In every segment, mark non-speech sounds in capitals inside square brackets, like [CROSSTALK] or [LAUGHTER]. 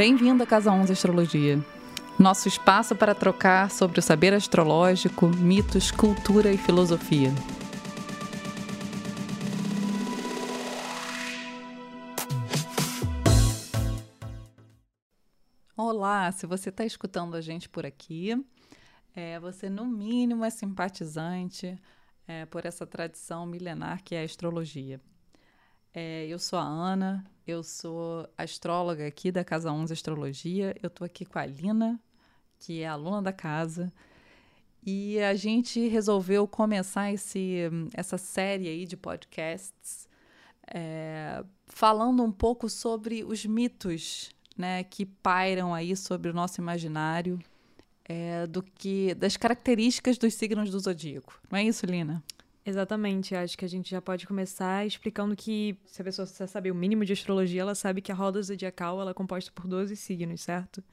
Bem-vindo à Casa 11 Astrologia. Nosso espaço para trocar sobre o saber astrológico, mitos, cultura e filosofia. Olá, se você está escutando a gente por aqui, é, você no mínimo é simpatizante é, por essa tradição milenar que é a astrologia. É, eu sou a Ana, eu sou astróloga aqui da Casa 11 Astrologia. Eu estou aqui com a Lina, que é aluna da casa. E a gente resolveu começar esse, essa série aí de podcasts é, falando um pouco sobre os mitos né, que pairam aí sobre o nosso imaginário, é, do que das características dos signos do zodíaco. Não é isso, Lina? Exatamente, acho que a gente já pode começar explicando que se a pessoa sabe o mínimo de astrologia, ela sabe que a roda zodiacal ela é composta por 12 signos, certo?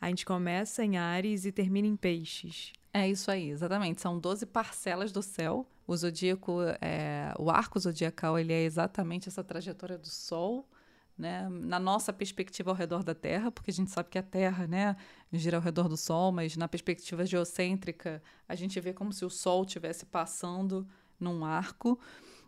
A gente começa em Ares e termina em Peixes. É isso aí, exatamente. São 12 parcelas do céu. O zodíaco, é, o arco zodiacal, ele é exatamente essa trajetória do Sol, né? Na nossa perspectiva ao redor da Terra, porque a gente sabe que a Terra, né, gira ao redor do Sol, mas na perspectiva geocêntrica, a gente vê como se o Sol estivesse passando num arco.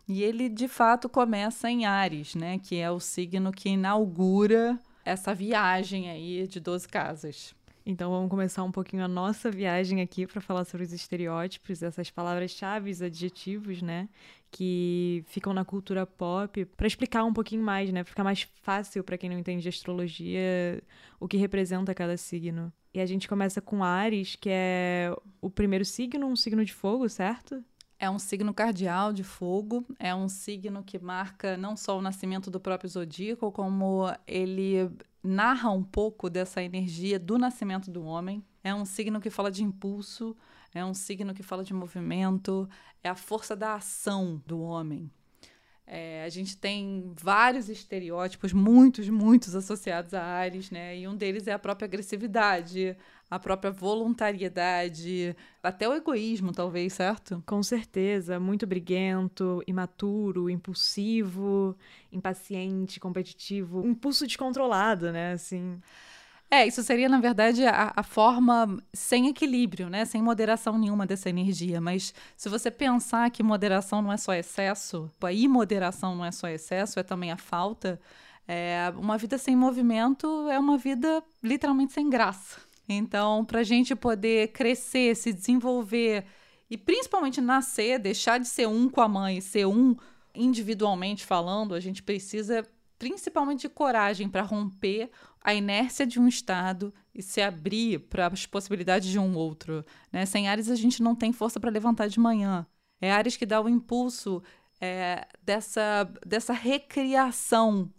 E ele, de fato, começa em Ares, né? Que é o signo que inaugura essa viagem aí de 12 casas. Então vamos começar um pouquinho a nossa viagem aqui para falar sobre os estereótipos, essas palavras-chave, adjetivos, né, que ficam na cultura pop, para explicar um pouquinho mais, né, ficar mais fácil para quem não entende de astrologia o que representa cada signo. E a gente começa com Ares, que é o primeiro signo, um signo de fogo, certo? É um signo cardial de fogo, é um signo que marca não só o nascimento do próprio zodíaco, como ele narra um pouco dessa energia do nascimento do homem. É um signo que fala de impulso, é um signo que fala de movimento, é a força da ação do homem. É, a gente tem vários estereótipos, muitos, muitos associados a Ares, né? E um deles é a própria agressividade, a própria voluntariedade, até o egoísmo, talvez, certo? Com certeza, muito briguento, imaturo, impulsivo, impaciente, competitivo, impulso descontrolado, né? Assim. É, isso seria, na verdade, a, a, forma sem equilíbrio, né? Sem moderação nenhuma dessa energia. Mas se você pensar que moderação não é só excesso, a imoderação não é só excesso, é também a falta. É, uma vida sem movimento é uma vida literalmente sem graça. Então, para a gente poder crescer, se desenvolver e principalmente nascer, deixar de ser um com a mãe, ser um individualmente falando, a gente precisa principalmente de coragem para romper a inércia de um estado e se abrir para as possibilidades de um outro. Né? Sem Ares, a gente não tem força para levantar de manhã. É Ares que dá o impulso é, dessa, dessa recriação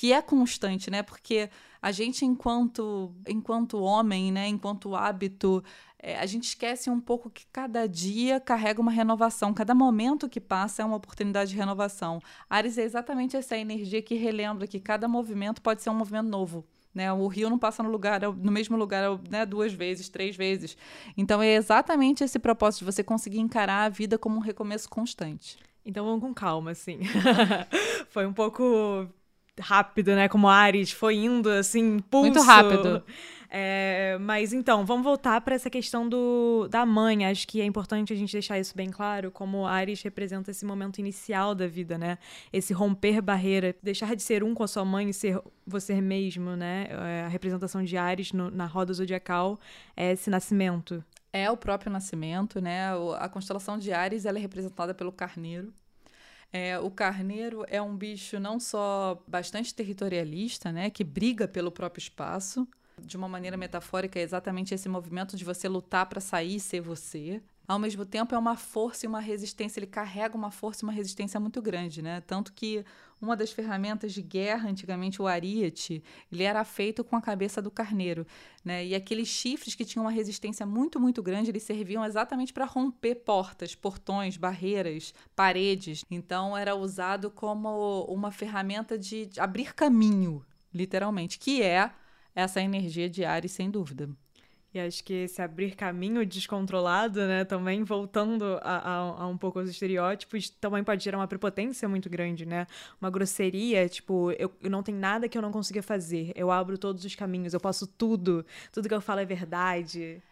que é constante, né? Porque a gente, enquanto, enquanto homem, né? enquanto hábito, é, a gente esquece um pouco que cada dia carrega uma renovação, cada momento que passa é uma oportunidade de renovação. Ares é exatamente essa energia que relembra que cada movimento pode ser um movimento novo. Né? O rio não passa no lugar, no mesmo lugar né? duas vezes, três vezes. Então é exatamente esse propósito de você conseguir encarar a vida como um recomeço constante. Então vamos com calma, assim. [LAUGHS] Foi um pouco rápido, né? Como Ares foi indo, assim, pulso. Muito rápido. É, mas então, vamos voltar para essa questão do, da mãe. Acho que é importante a gente deixar isso bem claro, como Ares representa esse momento inicial da vida, né? Esse romper barreira, deixar de ser um com a sua mãe e ser você mesmo, né? É, a representação de Ares no, na roda zodiacal é esse nascimento. É o próprio nascimento, né? A constelação de Ares ela é representada pelo carneiro. É, o carneiro é um bicho não só bastante territorialista, né, que briga pelo próprio espaço, de uma maneira metafórica, é exatamente esse movimento de você lutar para sair e ser você ao mesmo tempo é uma força e uma resistência, ele carrega uma força e uma resistência muito grande, né? Tanto que uma das ferramentas de guerra, antigamente o ariete, ele era feito com a cabeça do carneiro, né? E aqueles chifres que tinham uma resistência muito, muito grande, eles serviam exatamente para romper portas, portões, barreiras, paredes. Então era usado como uma ferramenta de abrir caminho, literalmente, que é essa energia de Ares, sem dúvida. E acho que esse abrir caminho descontrolado, né, também voltando a, a, a, um pouco aos estereótipos, também pode gerar uma prepotência muito grande, né? Uma grosseria, tipo, eu, eu não tenho nada que eu não consiga fazer. Eu abro todos os caminhos, eu posso tudo. Tudo que eu falo é verdade.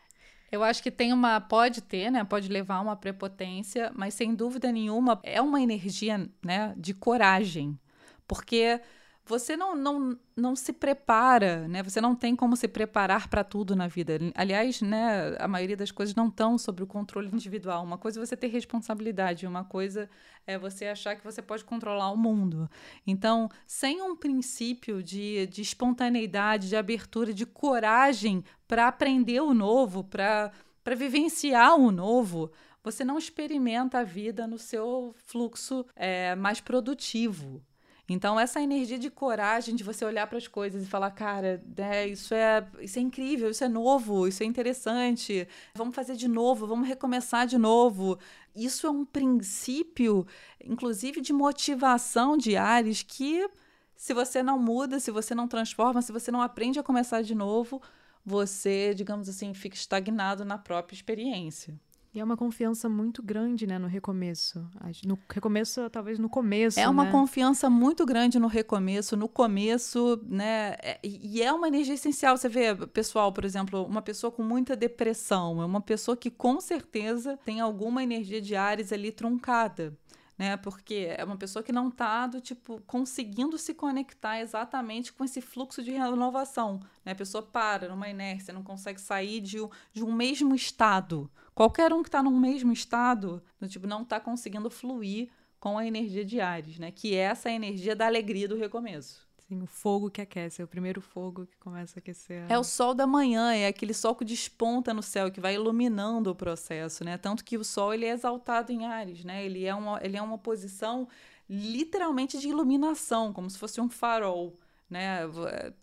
Eu acho que tem uma. Pode ter, né? Pode levar uma prepotência, mas sem dúvida nenhuma é uma energia, né, de coragem. Porque você não, não, não se prepara, né? Você não tem como se preparar para tudo na vida. Aliás, né, a maioria das coisas não estão sobre o controle individual. Uma coisa é você ter responsabilidade, uma coisa é você achar que você pode controlar o mundo. Então, sem um princípio de, de espontaneidade, de abertura, de coragem para aprender o novo, para vivenciar o novo, você não experimenta a vida no seu fluxo é, mais produtivo. Então, essa energia de coragem de você olhar para as coisas e falar, cara, né, isso, é, isso é incrível, isso é novo, isso é interessante, vamos fazer de novo, vamos recomeçar de novo. Isso é um princípio, inclusive, de motivação de Ares que, se você não muda, se você não transforma, se você não aprende a começar de novo, você, digamos assim, fica estagnado na própria experiência. E é uma confiança muito grande, né, no recomeço. No recomeço, talvez no começo. É uma né? confiança muito grande no recomeço, no começo, né? É, e é uma energia essencial. Você vê, pessoal, por exemplo, uma pessoa com muita depressão, é uma pessoa que com certeza tem alguma energia de Ares ali truncada né? Porque é uma pessoa que não está do tipo conseguindo se conectar exatamente com esse fluxo de renovação, né? A pessoa para numa inércia, não consegue sair de, de um mesmo estado. Qualquer um que está num mesmo estado, do tipo não está conseguindo fluir com a energia de Ares, né? Que é essa energia da alegria do recomeço. Sim, o fogo que aquece, é o primeiro fogo que começa a aquecer. É o sol da manhã, é aquele sol que desponta no céu, que vai iluminando o processo, né? Tanto que o sol ele é exaltado em Ares, né? Ele é uma, ele é uma posição literalmente de iluminação, como se fosse um farol, né?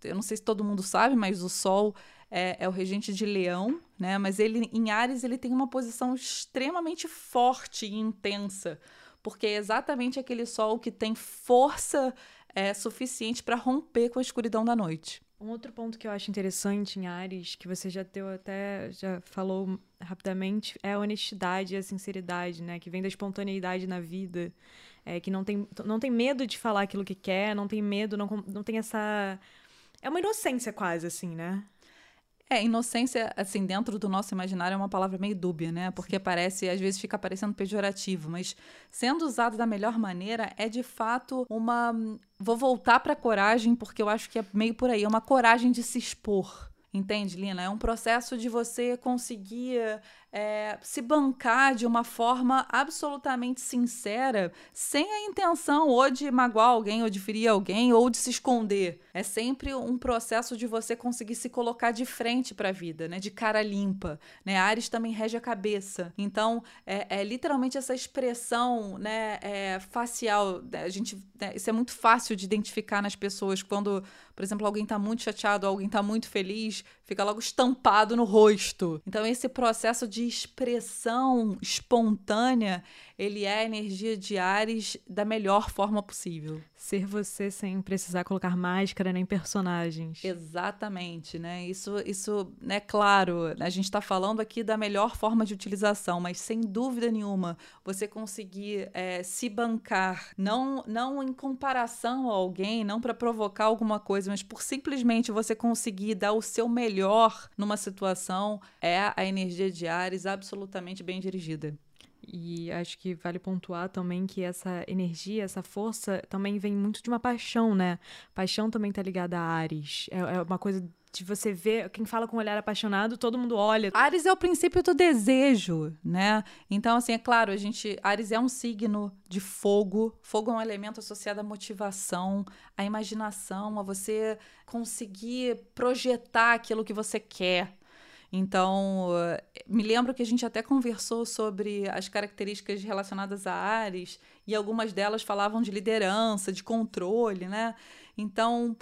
Eu não sei se todo mundo sabe, mas o sol é, é o regente de Leão, né? Mas ele em Ares ele tem uma posição extremamente forte e intensa, porque é exatamente aquele sol que tem força é suficiente para romper com a escuridão da noite. Um outro ponto que eu acho interessante em Ares, que você já deu até, já falou rapidamente, é a honestidade e a sinceridade, né? Que vem da espontaneidade na vida. É, que não tem, não tem medo de falar aquilo que quer, não tem medo, não, não tem essa. É uma inocência quase, assim, né? É, inocência, assim, dentro do nosso imaginário é uma palavra meio dúbia, né? Porque parece, às vezes fica parecendo pejorativo, mas sendo usado da melhor maneira, é de fato uma. Vou voltar para coragem, porque eu acho que é meio por aí, é uma coragem de se expor. Entende, Lina? É um processo de você conseguir é, se bancar de uma forma absolutamente sincera, sem a intenção ou de magoar alguém, ou de ferir alguém, ou de se esconder. É sempre um processo de você conseguir se colocar de frente para a vida, né? De cara limpa. Né? Ares também rege a cabeça. Então, é, é literalmente essa expressão né, é, facial. Né? A gente, né, isso é muito fácil de identificar nas pessoas quando, por exemplo, alguém está muito chateado, alguém está muito feliz, fica logo estampado no rosto. Então, esse processo de expressão espontânea, ele é a energia de Ares da melhor forma possível. Ser você sem precisar colocar máscara nem personagens. Exatamente, né? Isso, isso é né, claro. A gente está falando aqui da melhor forma de utilização, mas sem dúvida nenhuma, você conseguir é, se bancar, não, não em comparação a alguém, não para provocar alguma coisa, mas por simplesmente você conseguir dar o seu melhor numa situação, é a energia de Ares absolutamente bem dirigida. E acho que vale pontuar também que essa energia, essa força também vem muito de uma paixão, né? Paixão também tá ligada a Ares. É, é uma coisa de você ver, quem fala com um olhar apaixonado, todo mundo olha. Ares é o princípio do desejo, né? Então, assim, é claro, a gente. Ares é um signo de fogo. Fogo é um elemento associado à motivação, à imaginação, a você conseguir projetar aquilo que você quer. Então, me lembro que a gente até conversou sobre as características relacionadas a Ares e algumas delas falavam de liderança, de controle, né? Então,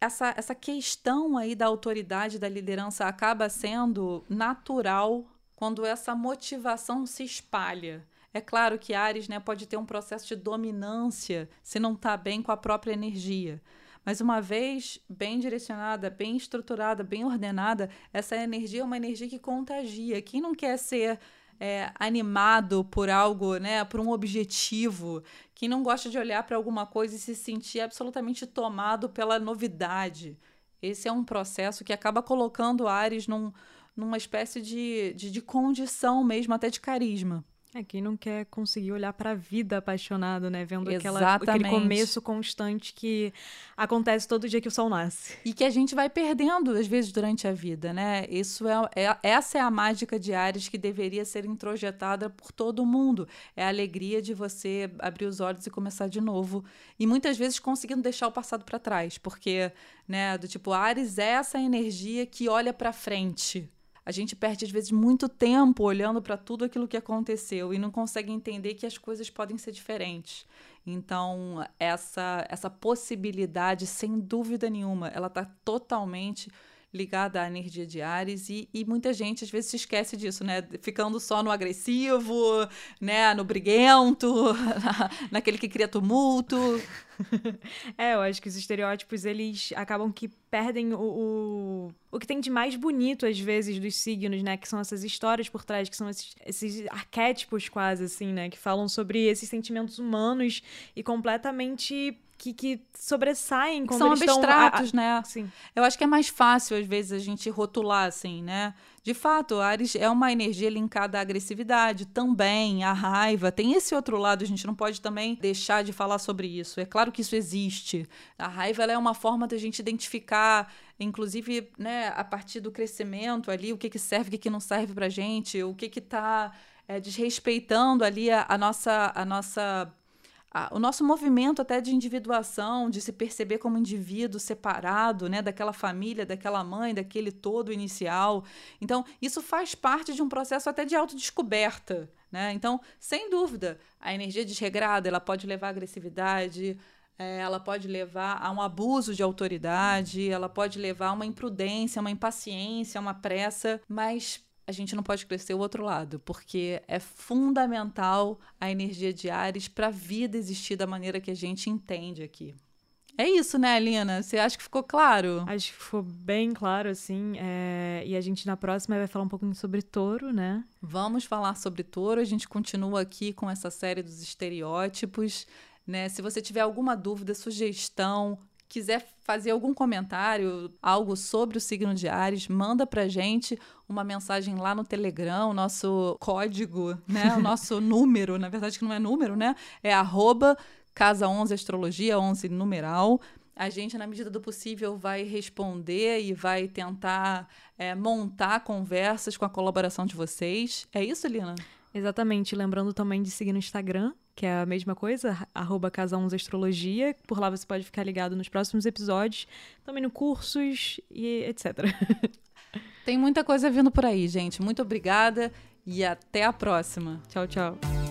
essa, essa questão aí da autoridade, da liderança acaba sendo natural quando essa motivação se espalha. É claro que Ares né, pode ter um processo de dominância se não está bem com a própria energia. Mas uma vez bem direcionada, bem estruturada, bem ordenada, essa energia é uma energia que contagia. Quem não quer ser é, animado por algo, né, por um objetivo, quem não gosta de olhar para alguma coisa e se sentir absolutamente tomado pela novidade. Esse é um processo que acaba colocando Ares num, numa espécie de, de, de condição mesmo, até de carisma. É, quem não quer conseguir olhar para a vida apaixonado, né? Vendo aquela, aquele começo constante que acontece todo dia que o sol nasce. E que a gente vai perdendo, às vezes, durante a vida, né? Isso é, é essa é a mágica de Ares que deveria ser introjetada por todo mundo. É a alegria de você abrir os olhos e começar de novo. E muitas vezes conseguindo deixar o passado para trás, porque, né, do tipo, Ares é essa energia que olha para frente a gente perde, às vezes, muito tempo olhando para tudo aquilo que aconteceu e não consegue entender que as coisas podem ser diferentes. Então, essa, essa possibilidade, sem dúvida nenhuma, ela está totalmente ligada à energia de Ares e, e, muita gente às vezes se esquece disso, né? Ficando só no agressivo, né? No briguento, [LAUGHS] na, naquele que cria tumulto. [LAUGHS] é, eu acho que os estereótipos eles acabam que perdem o, o, o que tem de mais bonito às vezes dos signos, né? Que são essas histórias por trás, que são esses, esses arquétipos quase assim, né? Que falam sobre esses sentimentos humanos e completamente que, que sobressaem quando São abstratos, estão... né? Sim. Eu acho que é mais fácil, às vezes, a gente rotular, assim, né? De fato, Ares é uma energia linkada à agressividade também, à raiva. Tem esse outro lado, a gente não pode também deixar de falar sobre isso. É claro que isso existe. A raiva é uma forma da gente identificar, inclusive, né, a partir do crescimento ali, o que, que serve, o que, que não serve pra gente, o que que tá é, desrespeitando ali a, a nossa... A nossa o nosso movimento até de individuação, de se perceber como indivíduo separado, né, daquela família, daquela mãe, daquele todo inicial. Então, isso faz parte de um processo até de autodescoberta, né? Então, sem dúvida, a energia desregrada, ela pode levar à agressividade, é, ela pode levar a um abuso de autoridade, ela pode levar a uma imprudência, uma impaciência, uma pressa, mas a gente não pode crescer o outro lado, porque é fundamental a energia de Ares para a vida existir da maneira que a gente entende aqui. É isso, né, Alina? Você acha que ficou claro? Acho que ficou bem claro, assim. É... E a gente na próxima vai falar um pouquinho sobre touro, né? Vamos falar sobre touro. A gente continua aqui com essa série dos estereótipos. Né? Se você tiver alguma dúvida, sugestão, quiser fazer algum comentário, algo sobre o signo de Ares, manda pra gente uma mensagem lá no Telegram, o nosso código, né? O [LAUGHS] nosso número, na verdade que não é número, né? É arroba Casa 11 Astrologia, 11 numeral. A gente, na medida do possível, vai responder e vai tentar é, montar conversas com a colaboração de vocês. É isso, Lina? Exatamente. Lembrando também de seguir no Instagram, que é a mesma coisa, arroba Casa 11 Astrologia. Por lá você pode ficar ligado nos próximos episódios, também no cursos e etc. Tem muita coisa vindo por aí, gente. Muito obrigada e até a próxima. Tchau, tchau.